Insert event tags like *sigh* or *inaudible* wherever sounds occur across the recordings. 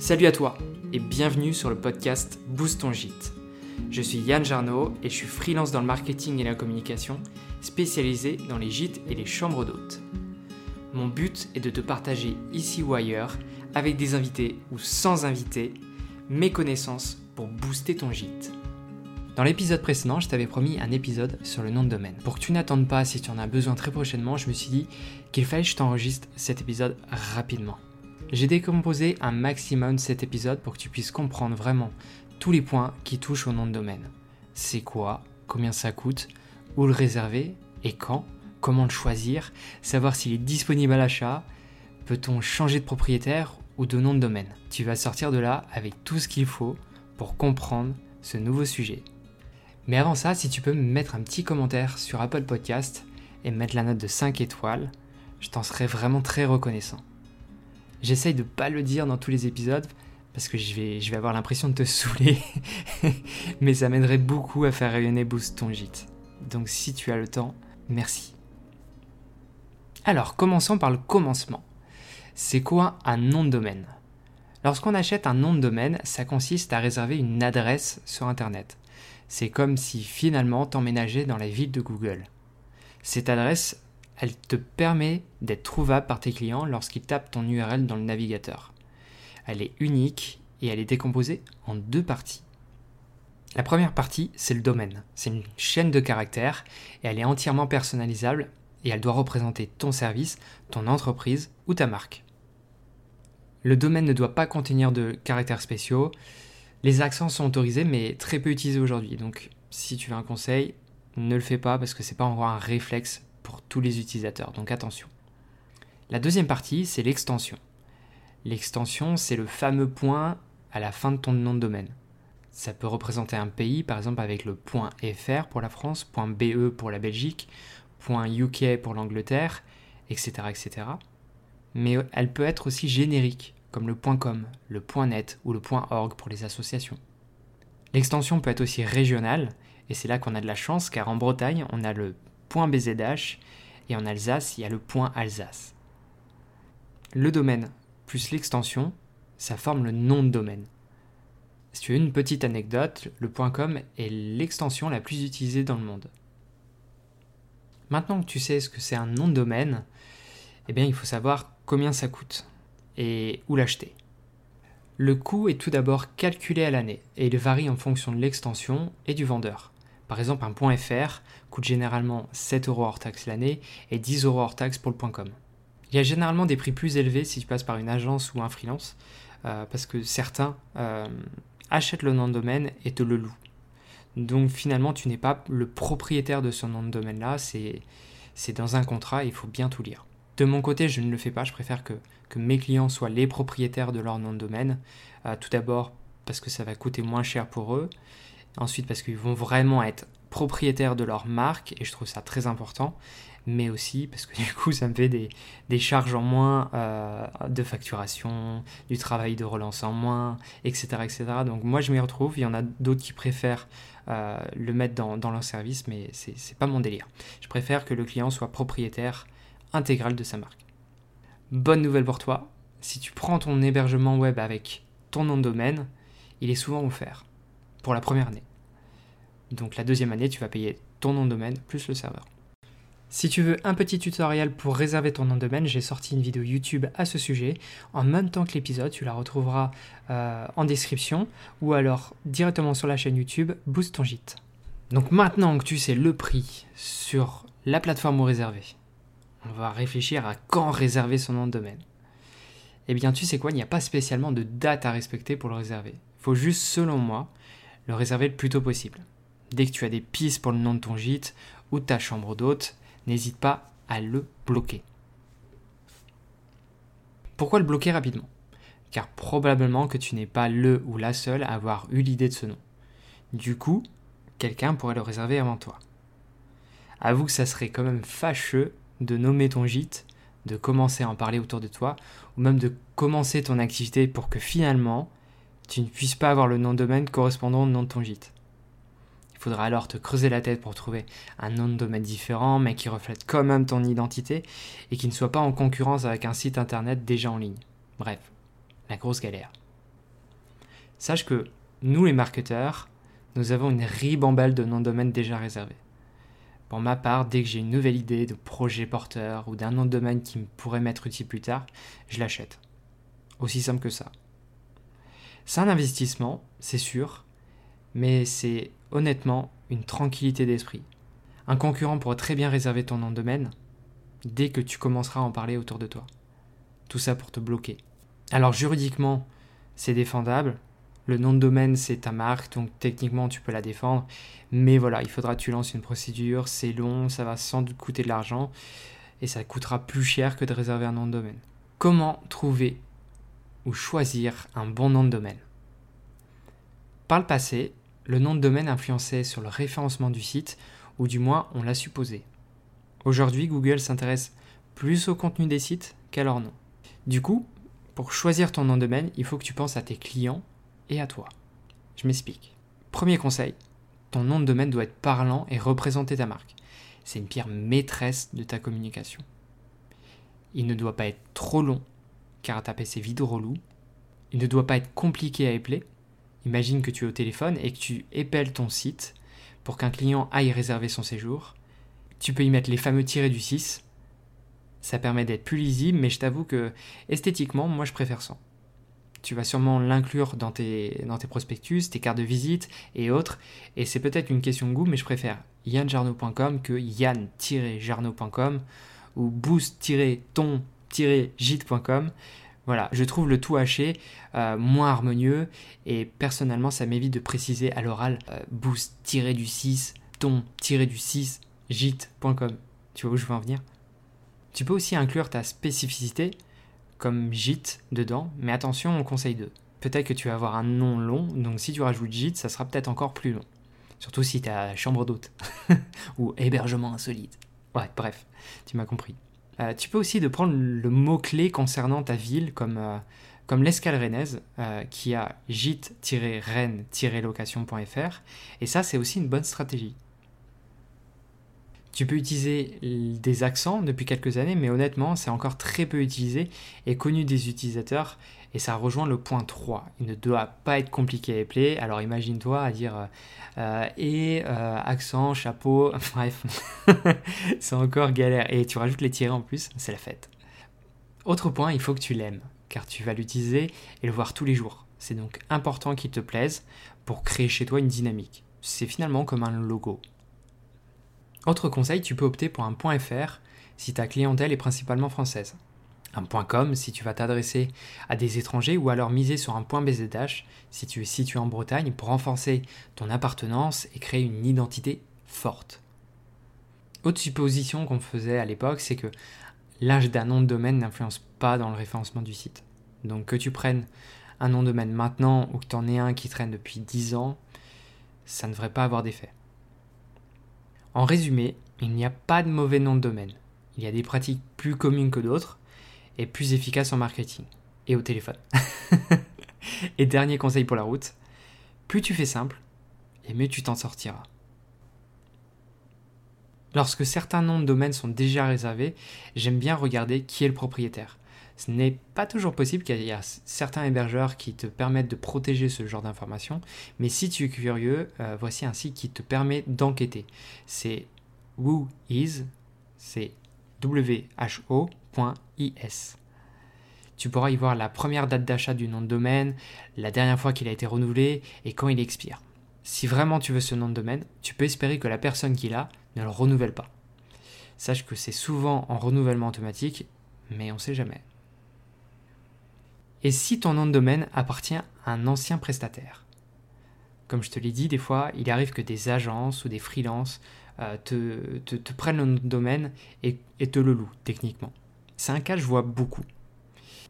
Salut à toi et bienvenue sur le podcast Boost ton gîte. Je suis Yann Jarno et je suis freelance dans le marketing et la communication, spécialisé dans les gîtes et les chambres d'hôtes. Mon but est de te partager ici ou ailleurs, avec des invités ou sans invités, mes connaissances pour booster ton gîte. Dans l'épisode précédent, je t'avais promis un épisode sur le nom de domaine. Pour que tu n'attendes pas si tu en as besoin très prochainement, je me suis dit qu'il fallait que je t'enregistre cet épisode rapidement. J'ai décomposé un maximum cet épisode pour que tu puisses comprendre vraiment tous les points qui touchent au nom de domaine. C'est quoi Combien ça coûte Où le réserver Et quand Comment le choisir Savoir s'il est disponible à l'achat Peut-on changer de propriétaire ou de nom de domaine Tu vas sortir de là avec tout ce qu'il faut pour comprendre ce nouveau sujet. Mais avant ça, si tu peux me mettre un petit commentaire sur Apple Podcast et mettre la note de 5 étoiles, je t'en serais vraiment très reconnaissant. J'essaye de pas le dire dans tous les épisodes parce que je vais, avoir l'impression de te *laughs* saouler, mais ça m'aiderait beaucoup à faire rayonner Boost ton gîte. Donc si tu as le temps, merci. Alors, commençons par le commencement. C'est quoi un nom de domaine? Lorsqu'on achète un nom de domaine, ça consiste à réserver une adresse sur Internet. C'est comme si finalement t'emménageais dans la ville de Google. Cette adresse, elle te permet d'être trouvable par tes clients lorsqu'ils tapent ton URL dans le navigateur. Elle est unique et elle est décomposée en deux parties. La première partie, c'est le domaine. C'est une chaîne de caractères et elle est entièrement personnalisable et elle doit représenter ton service, ton entreprise ou ta marque. Le domaine ne doit pas contenir de caractères spéciaux, les accents sont autorisés mais très peu utilisés aujourd'hui. Donc si tu veux un conseil, ne le fais pas parce que c'est pas encore un réflexe pour tous les utilisateurs. Donc attention. La deuxième partie, c'est l'extension. L'extension, c'est le fameux point à la fin de ton nom de domaine. Ça peut représenter un pays, par exemple avec le point .fr pour la France, point .be pour la Belgique, point .uk pour l'Angleterre, etc., etc. Mais elle peut être aussi générique comme le .com, le .net ou le .org pour les associations. L'extension peut être aussi régionale, et c'est là qu'on a de la chance car en Bretagne, on a le .bzh et en Alsace, il y a le .alsace. Le domaine plus l'extension, ça forme le nom de domaine. Si tu veux une petite anecdote, le .com est l'extension la plus utilisée dans le monde. Maintenant que tu sais ce que c'est un nom de domaine, eh bien il faut savoir combien ça coûte et où l'acheter. Le coût est tout d'abord calculé à l'année et il varie en fonction de l'extension et du vendeur. Par exemple, un .fr coûte généralement 7 euros hors taxe l'année et 10 euros hors taxe pour le .com. Il y a généralement des prix plus élevés si tu passes par une agence ou un freelance, euh, parce que certains euh, achètent le nom de domaine et te le louent. Donc finalement, tu n'es pas le propriétaire de ce nom de domaine-là, c'est dans un contrat, il faut bien tout lire. De mon côté, je ne le fais pas, je préfère que, mes clients soient les propriétaires de leur nom de domaine. Euh, tout d'abord parce que ça va coûter moins cher pour eux. Ensuite parce qu'ils vont vraiment être propriétaires de leur marque et je trouve ça très important. Mais aussi parce que *laughs* du coup ça me fait des, charges en moins euh, de facturation, du travail de relance en moins, etc., etc. Donc moi je m'y retrouve, il y en a d'autres qui préfèrent euh, le mettre dans, dans leur service, mais c'est pas mon délire. Je préfère que le client soit propriétaire intégrale de sa marque. Bonne nouvelle pour toi, si tu prends ton hébergement web avec ton nom de domaine, il est souvent offert pour la première année. Donc la deuxième année, tu vas payer ton nom de domaine plus le serveur. Si tu veux un petit tutoriel pour réserver ton nom de domaine, j'ai sorti une vidéo YouTube à ce sujet. En même temps que l'épisode, tu la retrouveras euh, en description ou alors directement sur la chaîne YouTube Boost ton gîte. Donc maintenant que tu sais le prix sur la plateforme où réserver, on va réfléchir à quand réserver son nom de domaine. Eh bien, tu sais quoi, il n'y a pas spécialement de date à respecter pour le réserver. Il faut juste, selon moi, le réserver le plus tôt possible. Dès que tu as des pistes pour le nom de ton gîte ou de ta chambre d'hôte, n'hésite pas à le bloquer. Pourquoi le bloquer rapidement? Car probablement que tu n'es pas le ou la seule à avoir eu l'idée de ce nom. Du coup, quelqu'un pourrait le réserver avant toi. Avoue que ça serait quand même fâcheux de nommer ton gîte, de commencer à en parler autour de toi, ou même de commencer ton activité pour que finalement, tu ne puisses pas avoir le nom de domaine correspondant au nom de ton gîte. Il faudra alors te creuser la tête pour trouver un nom de domaine différent, mais qui reflète quand même ton identité et qui ne soit pas en concurrence avec un site internet déjà en ligne. Bref, la grosse galère. Sache que nous, les marketeurs, nous avons une ribambelle de noms de domaine déjà réservés. Pour ma part, dès que j'ai une nouvelle idée de projet porteur ou d'un nom de domaine qui me pourrait m'être utile plus tard, je l'achète. Aussi simple que ça. C'est un investissement, c'est sûr, mais c'est honnêtement une tranquillité d'esprit. Un concurrent pourrait très bien réserver ton nom de domaine dès que tu commenceras à en parler autour de toi. Tout ça pour te bloquer. Alors juridiquement, c'est défendable. Le nom de domaine, c'est ta marque, donc techniquement, tu peux la défendre. Mais voilà, il faudra que tu lances une procédure, c'est long, ça va sans doute coûter de l'argent, et ça coûtera plus cher que de réserver un nom de domaine. Comment trouver ou choisir un bon nom de domaine Par le passé, le nom de domaine influençait sur le référencement du site, ou du moins on l'a supposé. Aujourd'hui, Google s'intéresse plus au contenu des sites qu'à leur nom. Du coup, pour choisir ton nom de domaine, il faut que tu penses à tes clients et à toi. Je m'explique. Premier conseil, ton nom de domaine doit être parlant et représenter ta marque. C'est une pierre maîtresse de ta communication. Il ne doit pas être trop long, car taper c'est vide relou. Il ne doit pas être compliqué à épeler. Imagine que tu es au téléphone et que tu épelles ton site pour qu'un client aille réserver son séjour. Tu peux y mettre les fameux tirés du 6. Ça permet d'être plus lisible, mais je t'avoue que esthétiquement, moi je préfère ça. Tu vas sûrement l'inclure dans tes, prospectus, tes cartes de visite et autres. Et c'est peut-être une question de goût, mais je préfère yanjarno.com que yann-jarno.com ou boost-ton-gite.com. Voilà, je trouve le tout haché euh, moins harmonieux et personnellement ça m'évite de préciser à l'oral euh, boost-du-6, ton-du-6, gite.com. Tu vois où je veux en venir? Tu peux aussi inclure ta spécificité comme gite dedans, mais attention, on conseille deux. Peut-être que tu vas avoir un nom long, donc si tu rajoutes gite, ça sera peut-être encore plus long. Surtout si tu as chambre d'hôte *laughs* ou hébergement insolite. Ouais, bref, tu m'as compris. Euh, tu peux aussi de prendre le mot-clé concernant ta ville, comme, euh, comme euh, qui a gîte-rennes-location.fr. Et ça, c'est aussi une bonne stratégie. Tu peux utiliser des accents depuis quelques années, mais honnêtement, c'est encore très peu utilisé et connu des utilisateurs. Et ça rejoint le point 3. Il ne doit pas être compliqué à épeler. Alors imagine-toi à dire euh, et euh, accent, chapeau, *laughs* bref, *laughs* c'est encore galère. Et tu rajoutes les tirés en plus, c'est la fête. Autre point, il faut que tu l'aimes, car tu vas l'utiliser et le voir tous les jours. C'est donc important qu'il te plaise pour créer chez toi une dynamique. C'est finalement comme un logo. Autre conseil, tu peux opter pour un .fr si ta clientèle est principalement française. Un .com si tu vas t'adresser à des étrangers ou alors miser sur un .bzh si tu es situé en Bretagne pour renforcer ton appartenance et créer une identité forte. Autre supposition qu'on faisait à l'époque, c'est que l'âge d'un nom de domaine n'influence pas dans le référencement du site. Donc que tu prennes un nom de domaine maintenant ou que tu en aies un qui traîne depuis 10 ans, ça ne devrait pas avoir d'effet. En résumé, il n'y a pas de mauvais nom de domaine. Il y a des pratiques plus communes que d'autres et plus efficaces en marketing et au téléphone. *laughs* et dernier conseil pour la route, plus tu fais simple, et mieux tu t'en sortiras. Lorsque certains noms de domaine sont déjà réservés, j'aime bien regarder qui est le propriétaire. Ce n'est pas toujours possible qu'il y a certains hébergeurs qui te permettent de protéger ce genre d'informations, mais si tu es curieux, euh, voici un site qui te permet d'enquêter. C'est whois, c'est who.is. Tu pourras y voir la première date d'achat du nom de domaine, la dernière fois qu'il a été renouvelé et quand il expire. Si vraiment tu veux ce nom de domaine, tu peux espérer que la personne qui l'a ne le renouvelle pas. Sache que c'est souvent en renouvellement automatique, mais on ne sait jamais et si ton nom de domaine appartient à un ancien prestataire? Comme je te l'ai dit, des fois, il arrive que des agences ou des freelances euh, te, prennent le nom de domaine et, et te le louent techniquement. C'est un cas que je vois beaucoup.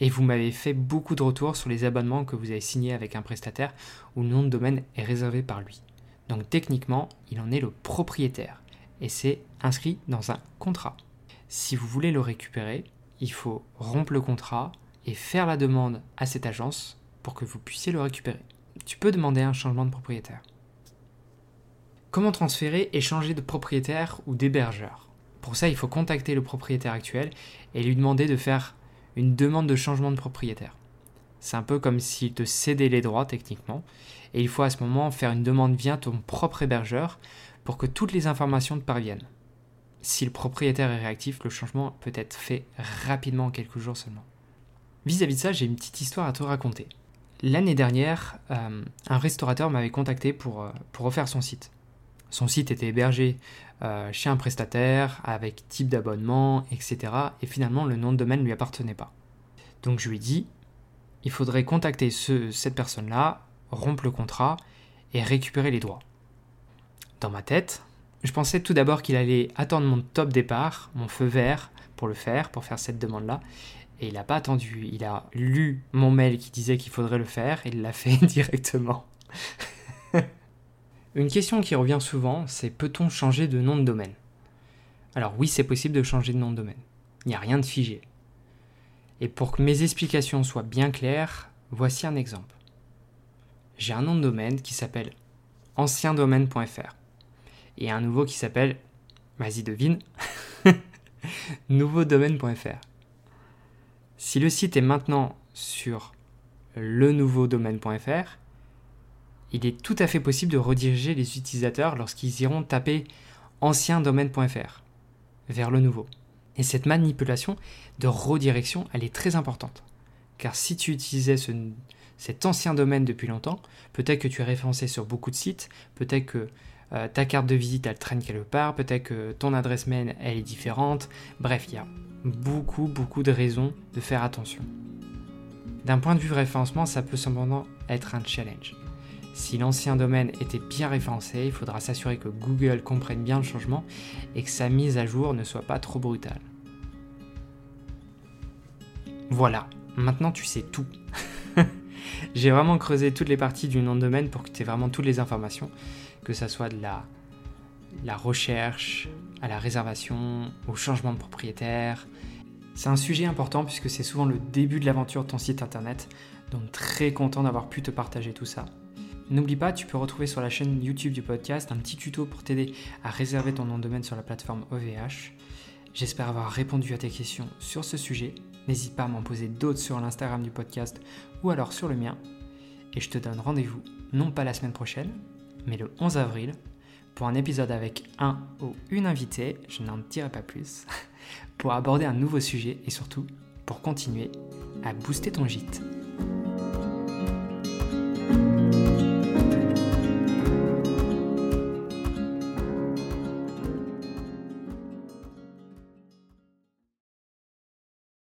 Et vous m'avez fait beaucoup de retours sur les abonnements que vous avez signés avec un prestataire où le nom de domaine est réservé par lui. Donc techniquement, il en est le propriétaire et c'est inscrit dans un contrat. Si vous voulez le récupérer, il faut rompre le contrat, et faire la demande à cette agence pour que vous puissiez le récupérer. Tu peux demander un changement de propriétaire. Comment transférer et changer de propriétaire ou d'hébergeur Pour ça, il faut contacter le propriétaire actuel et lui demander de faire une demande de changement de propriétaire. C'est un peu comme s'il te cédait les droits techniquement, et il faut à ce moment faire une demande via ton propre hébergeur pour que toutes les informations te parviennent. Si le propriétaire est réactif, le changement peut être fait rapidement en quelques jours seulement. Vis-à-vis de ça, j'ai une petite histoire à te raconter. L'année dernière, euh, un restaurateur m'avait contacté pour, euh, pour refaire son site. Son site était hébergé euh, chez un prestataire, avec type d'abonnement, etc. Et finalement, le nom de domaine ne lui appartenait pas. Donc je lui dit, il faudrait contacter cette personne-là, rompre le contrat et récupérer les droits. Dans ma tête, je pensais tout d'abord qu'il allait attendre mon top départ, mon feu vert, pour le faire, pour faire cette demande-là. Et il n'a pas attendu. Il a lu mon mail qui disait qu'il faudrait le faire et il l'a fait *laughs* directement. Une question qui revient souvent, c'est peut-on changer de nom de domaine? Alors oui, c'est possible de changer de nom de domaine. Il n'y a rien de figé. Et pour que mes explications soient bien claires, voici un exemple. J'ai un nom de domaine qui s'appelle anciendomaine.fr et un nouveau qui s'appelle, vas-y devine, *laughs* nouveaudomaine.fr. Si le site est maintenant sur le nouveau domaine.fr, il est tout à fait possible de rediriger les utilisateurs lorsqu'ils iront taper anciendomaine.fr vers le nouveau. Et cette manipulation de redirection, elle est très importante. Car si tu utilisais cet ancien domaine depuis longtemps, peut-être que tu es référencé sur beaucoup de sites, peut-être que euh, ta carte de visite elle traîne quelque part, peut-être que ton adresse mail elle est différente. Bref, il y a beaucoup beaucoup de raisons de faire attention. D'un point de vue référencement, ça peut cependant être un challenge. Si l'ancien domaine était bien référencé, il faudra s'assurer que Google comprenne bien le changement et que sa mise à jour ne soit pas trop brutale. Voilà, maintenant tu sais tout. *laughs* J'ai vraiment creusé toutes les parties du nom de domaine pour que tu aies vraiment toutes les informations, que ce soit de la, la recherche, à la réservation, au changement de propriétaire. C'est un sujet important puisque c'est souvent le début de l'aventure de ton site internet, donc très content d'avoir pu te partager tout ça. N'oublie pas, tu peux retrouver sur la chaîne YouTube du podcast un petit tuto pour t'aider à réserver ton nom de domaine sur la plateforme OVH. J'espère avoir répondu à tes questions sur ce sujet. N'hésite pas à m'en poser d'autres sur l'Instagram du podcast ou alors sur le mien. Et je te donne rendez-vous, non pas la semaine prochaine, mais le 11 avril, pour un épisode avec un ou une invitée, je n'en dirai pas plus, *laughs* pour aborder un nouveau sujet et surtout pour continuer à booster ton gîte.